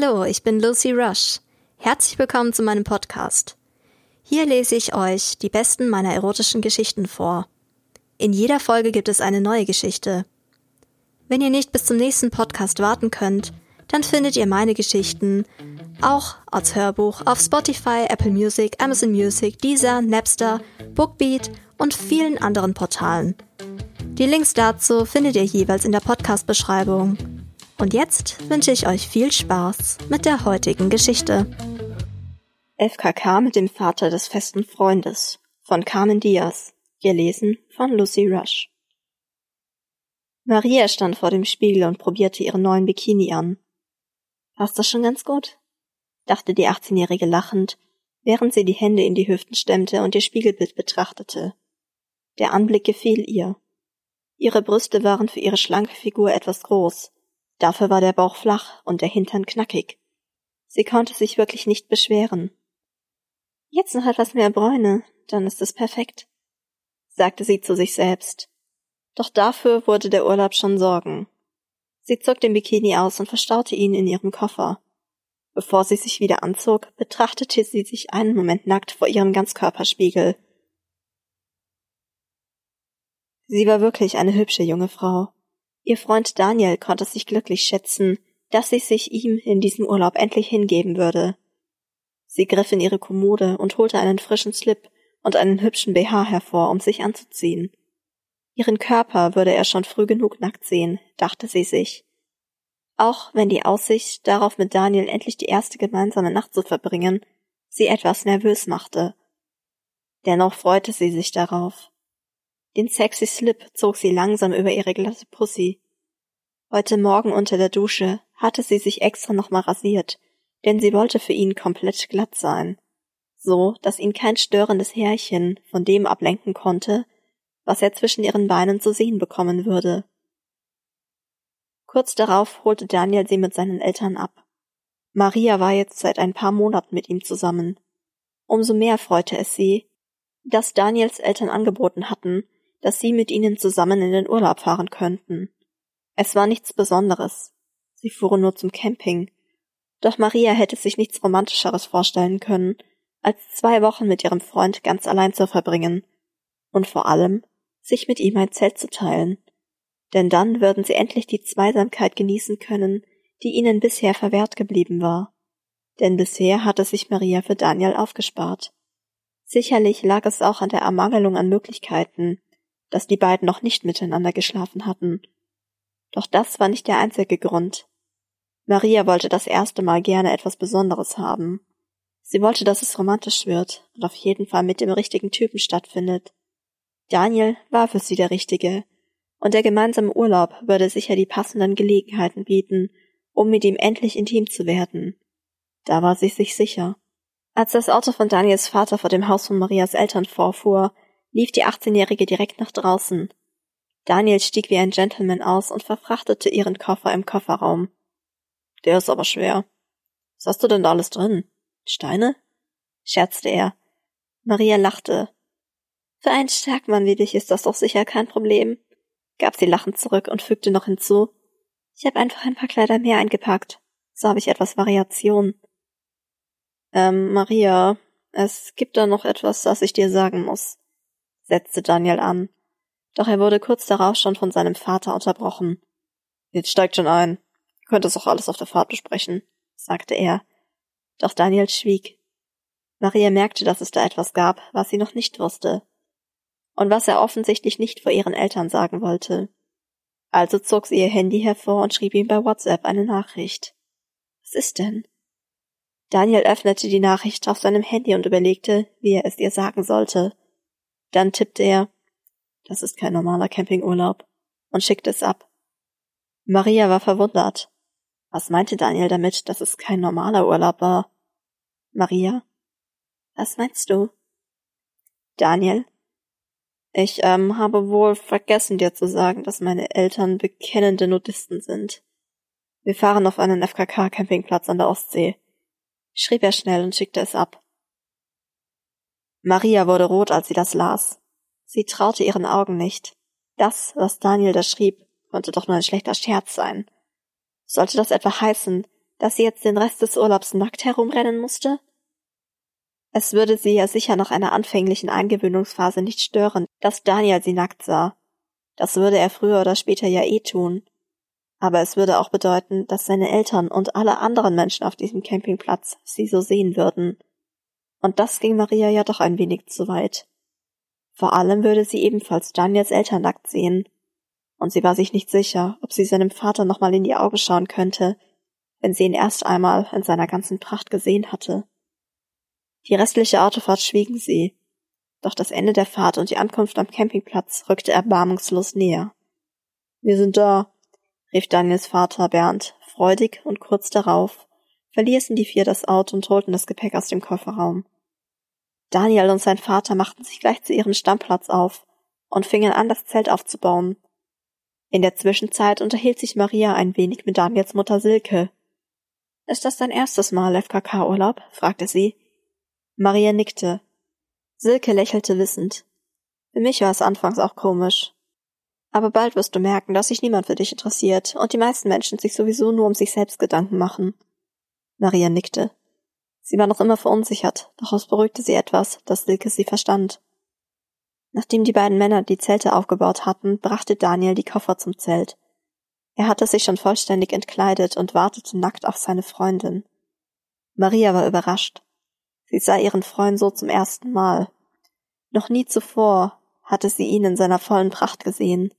Hallo, ich bin Lucy Rush. Herzlich willkommen zu meinem Podcast. Hier lese ich euch die besten meiner erotischen Geschichten vor. In jeder Folge gibt es eine neue Geschichte. Wenn ihr nicht bis zum nächsten Podcast warten könnt, dann findet ihr meine Geschichten auch als Hörbuch auf Spotify, Apple Music, Amazon Music, Deezer, Napster, Bookbeat und vielen anderen Portalen. Die Links dazu findet ihr jeweils in der Podcast-Beschreibung. Und jetzt wünsche ich euch viel Spaß mit der heutigen Geschichte. FKK mit dem Vater des festen Freundes von Carmen Diaz, gelesen von Lucy Rush. Maria stand vor dem Spiegel und probierte ihren neuen Bikini an. Passt das schon ganz gut? dachte die 18-Jährige lachend, während sie die Hände in die Hüften stemmte und ihr Spiegelbild betrachtete. Der Anblick gefiel ihr. Ihre Brüste waren für ihre schlanke Figur etwas groß, Dafür war der Bauch flach und der Hintern knackig. Sie konnte sich wirklich nicht beschweren. Jetzt noch etwas mehr Bräune, dann ist es perfekt, sagte sie zu sich selbst. Doch dafür wurde der Urlaub schon Sorgen. Sie zog den Bikini aus und verstaute ihn in ihrem Koffer. Bevor sie sich wieder anzog, betrachtete sie sich einen Moment nackt vor ihrem Ganzkörperspiegel. Sie war wirklich eine hübsche junge Frau. Ihr Freund Daniel konnte sich glücklich schätzen, dass sie sich ihm in diesem Urlaub endlich hingeben würde. Sie griff in ihre Kommode und holte einen frischen Slip und einen hübschen BH hervor, um sich anzuziehen. Ihren Körper würde er schon früh genug nackt sehen, dachte sie sich. Auch wenn die Aussicht, darauf mit Daniel endlich die erste gemeinsame Nacht zu verbringen, sie etwas nervös machte. Dennoch freute sie sich darauf. Den sexy Slip zog sie langsam über ihre glatte Pussy. Heute Morgen unter der Dusche hatte sie sich extra nochmal rasiert, denn sie wollte für ihn komplett glatt sein. So, dass ihn kein störendes Härchen von dem ablenken konnte, was er zwischen ihren Beinen zu sehen bekommen würde. Kurz darauf holte Daniel sie mit seinen Eltern ab. Maria war jetzt seit ein paar Monaten mit ihm zusammen. Umso mehr freute es sie, dass Daniels Eltern angeboten hatten, dass sie mit ihnen zusammen in den Urlaub fahren könnten. Es war nichts Besonderes. Sie fuhren nur zum Camping. Doch Maria hätte sich nichts Romantischeres vorstellen können, als zwei Wochen mit ihrem Freund ganz allein zu verbringen. Und vor allem, sich mit ihm ein Zelt zu teilen. Denn dann würden sie endlich die Zweisamkeit genießen können, die ihnen bisher verwehrt geblieben war. Denn bisher hatte sich Maria für Daniel aufgespart. Sicherlich lag es auch an der Ermangelung an Möglichkeiten, dass die beiden noch nicht miteinander geschlafen hatten. Doch das war nicht der einzige Grund. Maria wollte das erste Mal gerne etwas Besonderes haben. Sie wollte, dass es romantisch wird und auf jeden Fall mit dem richtigen Typen stattfindet. Daniel war für sie der Richtige, und der gemeinsame Urlaub würde sicher die passenden Gelegenheiten bieten, um mit ihm endlich intim zu werden. Da war sie sich sicher. Als das Auto von Daniels Vater vor dem Haus von Marias Eltern vorfuhr, lief die 18-Jährige direkt nach draußen. Daniel stieg wie ein Gentleman aus und verfrachtete ihren Koffer im Kofferraum. Der ist aber schwer. Was hast du denn da alles drin? Steine? scherzte er. Maria lachte. Für einen Stärkmann wie dich ist das doch sicher kein Problem, gab sie lachend zurück und fügte noch hinzu. Ich habe einfach ein paar Kleider mehr eingepackt. So habe ich etwas Variation. Ähm, Maria, es gibt da noch etwas, das ich dir sagen muss setzte Daniel an. Doch er wurde kurz darauf schon von seinem Vater unterbrochen. Jetzt steigt schon ein. Ihr könnt es auch alles auf der Fahrt besprechen, sagte er. Doch Daniel schwieg. Maria merkte, dass es da etwas gab, was sie noch nicht wusste. Und was er offensichtlich nicht vor ihren Eltern sagen wollte. Also zog sie ihr Handy hervor und schrieb ihm bei WhatsApp eine Nachricht. Was ist denn? Daniel öffnete die Nachricht auf seinem Handy und überlegte, wie er es ihr sagen sollte. Dann tippte er, das ist kein normaler Campingurlaub, und schickte es ab. Maria war verwundert. Was meinte Daniel damit, dass es kein normaler Urlaub war? Maria? Was meinst du? Daniel? Ich ähm, habe wohl vergessen dir zu sagen, dass meine Eltern bekennende Nudisten sind. Wir fahren auf einen FKK-Campingplatz an der Ostsee. Schrieb er schnell und schickte es ab. Maria wurde rot, als sie das las. Sie traute ihren Augen nicht. Das, was Daniel da schrieb, konnte doch nur ein schlechter Scherz sein. Sollte das etwa heißen, dass sie jetzt den Rest des Urlaubs nackt herumrennen musste? Es würde sie ja sicher nach einer anfänglichen Eingewöhnungsphase nicht stören, dass Daniel sie nackt sah. Das würde er früher oder später ja eh tun. Aber es würde auch bedeuten, dass seine Eltern und alle anderen Menschen auf diesem Campingplatz sie so sehen würden. Und das ging Maria ja doch ein wenig zu weit. Vor allem würde sie ebenfalls Daniels Eltern nackt sehen. Und sie war sich nicht sicher, ob sie seinem Vater nochmal in die Augen schauen könnte, wenn sie ihn erst einmal in seiner ganzen Pracht gesehen hatte. Die restliche Autofahrt schwiegen sie, doch das Ende der Fahrt und die Ankunft am Campingplatz rückte erbarmungslos näher. Wir sind da, rief Daniels Vater Bernd, freudig, und kurz darauf verließen die vier das Auto und holten das Gepäck aus dem Kofferraum. Daniel und sein Vater machten sich gleich zu ihrem Stammplatz auf und fingen an, das Zelt aufzubauen. In der Zwischenzeit unterhielt sich Maria ein wenig mit Daniels Mutter Silke. Ist das dein erstes Mal FKK-Urlaub? fragte sie. Maria nickte. Silke lächelte wissend. Für mich war es anfangs auch komisch. Aber bald wirst du merken, dass sich niemand für dich interessiert und die meisten Menschen sich sowieso nur um sich selbst Gedanken machen. Maria nickte. Sie war noch immer verunsichert, doch es beruhigte sie etwas, dass Silke sie verstand. Nachdem die beiden Männer die Zelte aufgebaut hatten, brachte Daniel die Koffer zum Zelt. Er hatte sich schon vollständig entkleidet und wartete nackt auf seine Freundin. Maria war überrascht. Sie sah ihren Freund so zum ersten Mal. Noch nie zuvor hatte sie ihn in seiner vollen Pracht gesehen.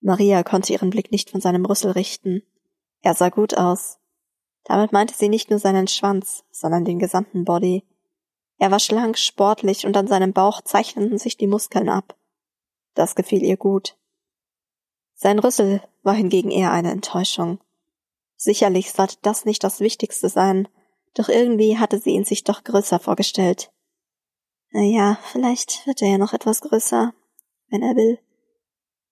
Maria konnte ihren Blick nicht von seinem Rüssel richten. Er sah gut aus. Damit meinte sie nicht nur seinen Schwanz, sondern den gesamten Body. Er war schlank, sportlich und an seinem Bauch zeichneten sich die Muskeln ab. Das gefiel ihr gut. Sein Rüssel war hingegen eher eine Enttäuschung. Sicherlich sollte das nicht das Wichtigste sein, doch irgendwie hatte sie ihn sich doch größer vorgestellt. Na ja, vielleicht wird er ja noch etwas größer, wenn er will,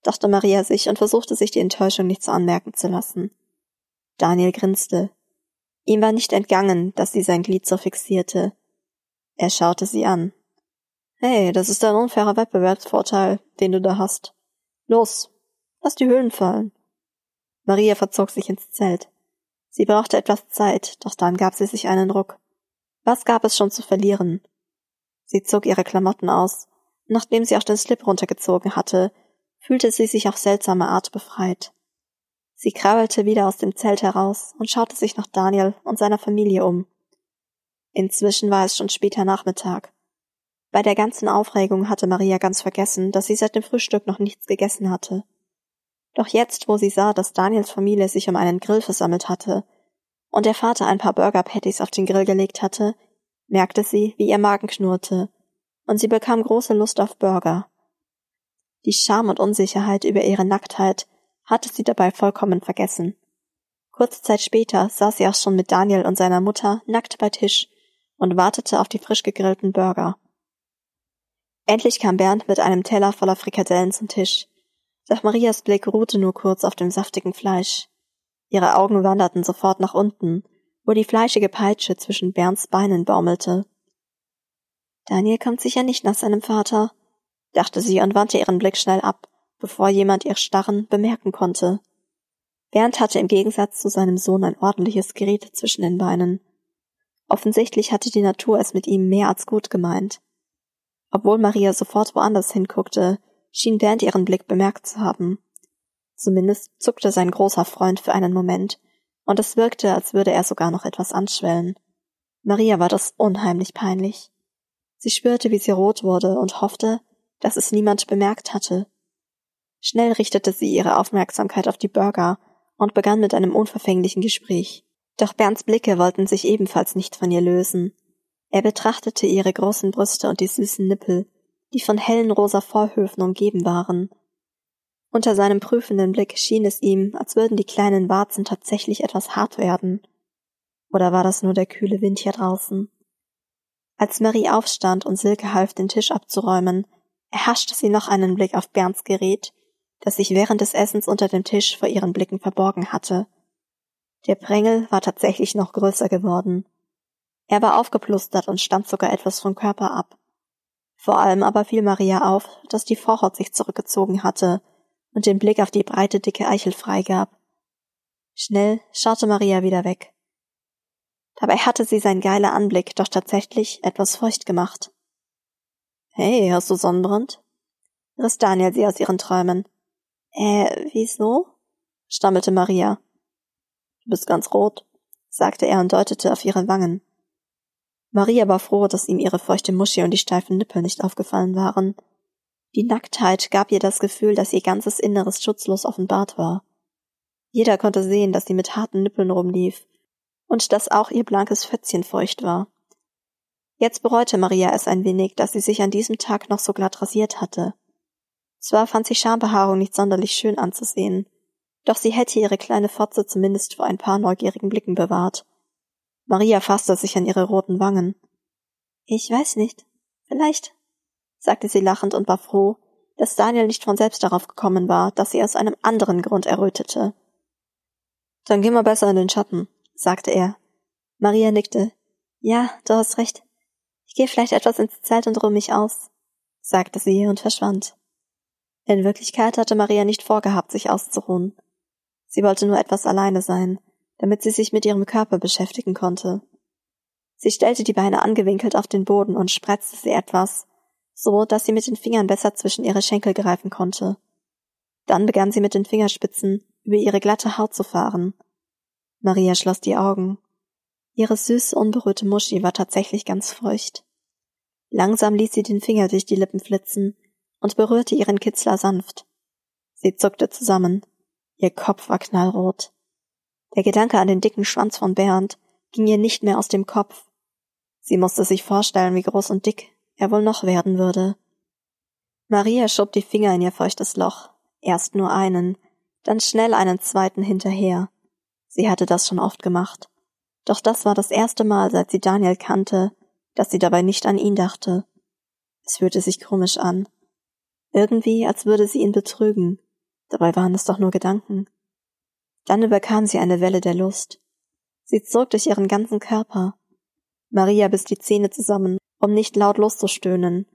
dachte Maria sich und versuchte sich die Enttäuschung nicht so anmerken zu lassen. Daniel grinste. Ihm war nicht entgangen, dass sie sein Glied so fixierte. Er schaute sie an. Hey, das ist ein unfairer Wettbewerbsvorteil, den du da hast. Los, lass die Höhlen fallen. Maria verzog sich ins Zelt. Sie brauchte etwas Zeit, doch dann gab sie sich einen Ruck. Was gab es schon zu verlieren? Sie zog ihre Klamotten aus. Nachdem sie auch den Slip runtergezogen hatte, fühlte sie sich auf seltsame Art befreit. Sie krabbelte wieder aus dem Zelt heraus und schaute sich nach Daniel und seiner Familie um. Inzwischen war es schon später Nachmittag. Bei der ganzen Aufregung hatte Maria ganz vergessen, dass sie seit dem Frühstück noch nichts gegessen hatte. Doch jetzt, wo sie sah, dass Daniels Familie sich um einen Grill versammelt hatte und der Vater ein paar Burger Patties auf den Grill gelegt hatte, merkte sie, wie ihr Magen knurrte, und sie bekam große Lust auf Burger. Die Scham und Unsicherheit über ihre Nacktheit hatte sie dabei vollkommen vergessen. Kurze Zeit später saß sie auch schon mit Daniel und seiner Mutter nackt bei Tisch und wartete auf die frisch gegrillten Burger. Endlich kam Bernd mit einem Teller voller Frikadellen zum Tisch. Doch Marias Blick ruhte nur kurz auf dem saftigen Fleisch. Ihre Augen wanderten sofort nach unten, wo die fleischige Peitsche zwischen Bernds Beinen baumelte. Daniel kommt sicher nicht nach seinem Vater, dachte sie und wandte ihren Blick schnell ab, bevor jemand ihr Starren bemerken konnte. Bernd hatte im Gegensatz zu seinem Sohn ein ordentliches Gerät zwischen den Beinen. Offensichtlich hatte die Natur es mit ihm mehr als gut gemeint. Obwohl Maria sofort woanders hinguckte, schien Bernd ihren Blick bemerkt zu haben. Zumindest zuckte sein großer Freund für einen Moment, und es wirkte, als würde er sogar noch etwas anschwellen. Maria war das unheimlich peinlich. Sie spürte, wie sie rot wurde und hoffte, dass es niemand bemerkt hatte. Schnell richtete sie ihre Aufmerksamkeit auf die Burger und begann mit einem unverfänglichen Gespräch. Doch Bernds Blicke wollten sich ebenfalls nicht von ihr lösen. Er betrachtete ihre großen Brüste und die süßen Nippel, die von hellen rosa Vorhöfen umgeben waren. Unter seinem prüfenden Blick schien es ihm, als würden die kleinen Warzen tatsächlich etwas hart werden. Oder war das nur der kühle Wind hier draußen? Als Marie aufstand und Silke half, den Tisch abzuräumen, erhaschte sie noch einen Blick auf Bernds Gerät, das sich während des Essens unter dem Tisch vor ihren Blicken verborgen hatte. Der Prängel war tatsächlich noch größer geworden. Er war aufgeplustert und stand sogar etwas vom Körper ab. Vor allem aber fiel Maria auf, dass die Vorhaut sich zurückgezogen hatte und den Blick auf die breite, dicke Eichel freigab. Schnell schaute Maria wieder weg. Dabei hatte sie sein geiler Anblick doch tatsächlich etwas feucht gemacht. Hey, hast du Sonnenbrand? riss Daniel sie aus ihren Träumen. Äh, wieso? stammelte Maria. Du bist ganz rot, sagte er und deutete auf ihre Wangen. Maria war froh, dass ihm ihre feuchte Muschi und die steifen Nippel nicht aufgefallen waren. Die Nacktheit gab ihr das Gefühl, dass ihr ganzes Inneres schutzlos offenbart war. Jeder konnte sehen, dass sie mit harten Nippeln rumlief und dass auch ihr blankes Fötzchen feucht war. Jetzt bereute Maria es ein wenig, dass sie sich an diesem Tag noch so glatt rasiert hatte. Zwar fand sie Schambehaarung nicht sonderlich schön anzusehen, doch sie hätte ihre kleine Fotze zumindest vor ein paar neugierigen Blicken bewahrt. Maria fasste sich an ihre roten Wangen. Ich weiß nicht. Vielleicht, sagte sie lachend und war froh, dass Daniel nicht von selbst darauf gekommen war, dass sie aus einem anderen Grund errötete. Dann geh mal besser in den Schatten, sagte er. Maria nickte. Ja, du hast recht. Ich gehe vielleicht etwas ins Zelt und ruhe mich aus, sagte sie und verschwand. In Wirklichkeit hatte Maria nicht vorgehabt, sich auszuruhen. Sie wollte nur etwas alleine sein, damit sie sich mit ihrem Körper beschäftigen konnte. Sie stellte die Beine angewinkelt auf den Boden und spreizte sie etwas, so dass sie mit den Fingern besser zwischen ihre Schenkel greifen konnte. Dann begann sie mit den Fingerspitzen über ihre glatte Haut zu fahren. Maria schloss die Augen. Ihre süße, unberührte Muschi war tatsächlich ganz feucht. Langsam ließ sie den Finger durch die Lippen flitzen und berührte ihren Kitzler sanft. Sie zuckte zusammen. Ihr Kopf war knallrot. Der Gedanke an den dicken Schwanz von Bernd ging ihr nicht mehr aus dem Kopf. Sie musste sich vorstellen, wie groß und dick er wohl noch werden würde. Maria schob die Finger in ihr feuchtes Loch, erst nur einen, dann schnell einen zweiten hinterher. Sie hatte das schon oft gemacht. Doch das war das erste Mal, seit sie Daniel kannte, dass sie dabei nicht an ihn dachte. Es fühlte sich komisch an. Irgendwie, als würde sie ihn betrügen. Dabei waren es doch nur Gedanken. Dann überkam sie eine Welle der Lust. Sie zog durch ihren ganzen Körper. Maria biss die Zähne zusammen, um nicht laut loszustöhnen.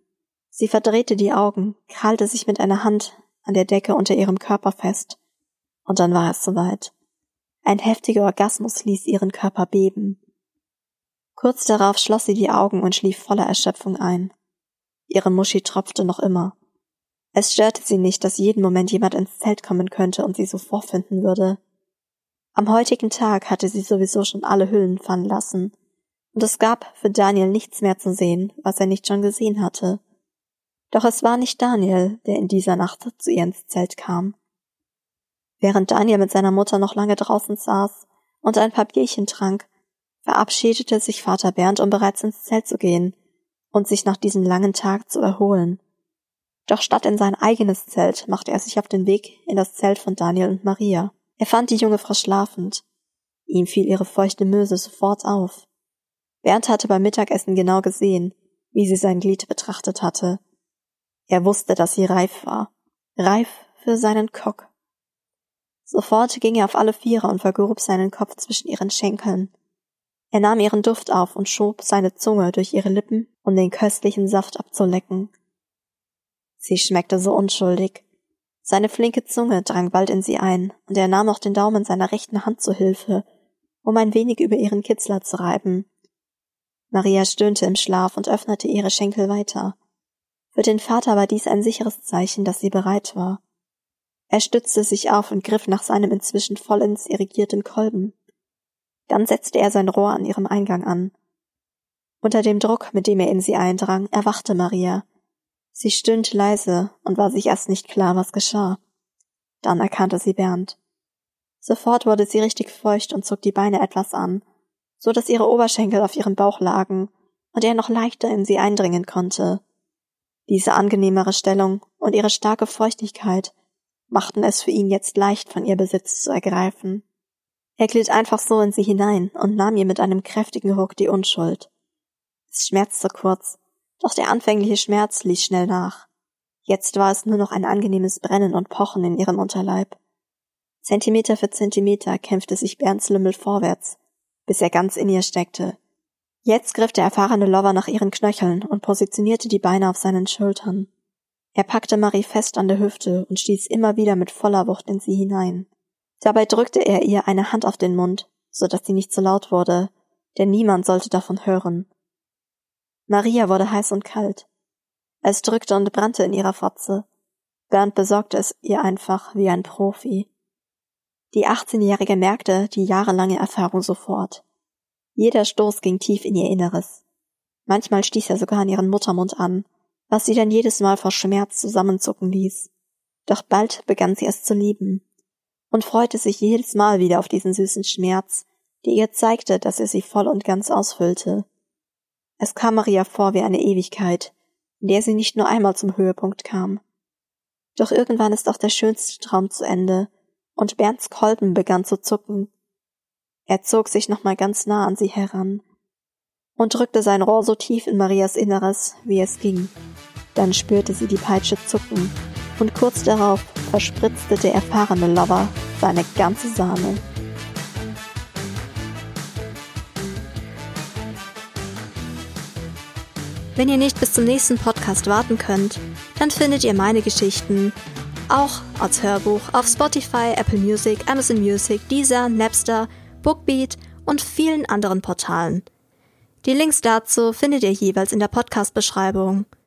Sie verdrehte die Augen, krallte sich mit einer Hand an der Decke unter ihrem Körper fest. Und dann war es soweit. Ein heftiger Orgasmus ließ ihren Körper beben. Kurz darauf schloss sie die Augen und schlief voller Erschöpfung ein. Ihre Muschi tropfte noch immer. Es störte sie nicht, dass jeden Moment jemand ins Zelt kommen könnte und sie so vorfinden würde. Am heutigen Tag hatte sie sowieso schon alle Hüllen fallen lassen, und es gab für Daniel nichts mehr zu sehen, was er nicht schon gesehen hatte. Doch es war nicht Daniel, der in dieser Nacht zu ihr ins Zelt kam. Während Daniel mit seiner Mutter noch lange draußen saß und ein paar Bierchen trank, verabschiedete sich Vater Bernd, um bereits ins Zelt zu gehen und sich nach diesem langen Tag zu erholen. Doch statt in sein eigenes Zelt machte er sich auf den Weg in das Zelt von Daniel und Maria. Er fand die junge Frau schlafend. Ihm fiel ihre feuchte Möse sofort auf. Bernd hatte beim Mittagessen genau gesehen, wie sie sein Glied betrachtet hatte. Er wusste, dass sie reif war. Reif für seinen Kock. Sofort ging er auf alle Viere und vergrub seinen Kopf zwischen ihren Schenkeln. Er nahm ihren Duft auf und schob seine Zunge durch ihre Lippen, um den köstlichen Saft abzulecken. Sie schmeckte so unschuldig. Seine flinke Zunge drang bald in sie ein, und er nahm auch den Daumen seiner rechten Hand zu Hilfe, um ein wenig über ihren Kitzler zu reiben. Maria stöhnte im Schlaf und öffnete ihre Schenkel weiter. Für den Vater war dies ein sicheres Zeichen, dass sie bereit war. Er stützte sich auf und griff nach seinem inzwischen vollends irrigierten Kolben. Dann setzte er sein Rohr an ihrem Eingang an. Unter dem Druck, mit dem er in sie eindrang, erwachte Maria. Sie stöhnte leise und war sich erst nicht klar, was geschah. Dann erkannte sie Bernd. Sofort wurde sie richtig feucht und zog die Beine etwas an, so dass ihre Oberschenkel auf ihrem Bauch lagen und er noch leichter in sie eindringen konnte. Diese angenehmere Stellung und ihre starke Feuchtigkeit machten es für ihn jetzt leicht, von ihr Besitz zu ergreifen. Er glitt einfach so in sie hinein und nahm ihr mit einem kräftigen Ruck die Unschuld. Es schmerzte kurz, doch der anfängliche Schmerz ließ schnell nach. Jetzt war es nur noch ein angenehmes Brennen und Pochen in ihrem Unterleib. Zentimeter für Zentimeter kämpfte sich Bernds Lümmel vorwärts, bis er ganz in ihr steckte. Jetzt griff der erfahrene Lover nach ihren Knöcheln und positionierte die Beine auf seinen Schultern. Er packte Marie fest an der Hüfte und stieß immer wieder mit voller Wucht in sie hinein. Dabei drückte er ihr eine Hand auf den Mund, so dass sie nicht zu laut wurde, denn niemand sollte davon hören. Maria wurde heiß und kalt. Es drückte und brannte in ihrer Fotze. Bernd besorgte es ihr einfach wie ein Profi. Die 18-Jährige merkte die jahrelange Erfahrung sofort. Jeder Stoß ging tief in ihr Inneres. Manchmal stieß er sogar an ihren Muttermund an, was sie dann jedes Mal vor Schmerz zusammenzucken ließ. Doch bald begann sie es zu lieben und freute sich jedes Mal wieder auf diesen süßen Schmerz, der ihr zeigte, dass er sie voll und ganz ausfüllte. Es kam Maria vor wie eine Ewigkeit, in der sie nicht nur einmal zum Höhepunkt kam. Doch irgendwann ist auch der schönste Traum zu Ende, und Bernds Kolben begann zu zucken. Er zog sich nochmal ganz nah an sie heran und drückte sein Rohr so tief in Marias Inneres, wie es ging. Dann spürte sie die Peitsche zucken, und kurz darauf verspritzte der erfahrene Lover seine ganze Sahne. Wenn ihr nicht bis zum nächsten Podcast warten könnt, dann findet ihr meine Geschichten auch als Hörbuch auf Spotify, Apple Music, Amazon Music, Deezer, Napster, Bookbeat und vielen anderen Portalen. Die Links dazu findet ihr jeweils in der Podcast-Beschreibung.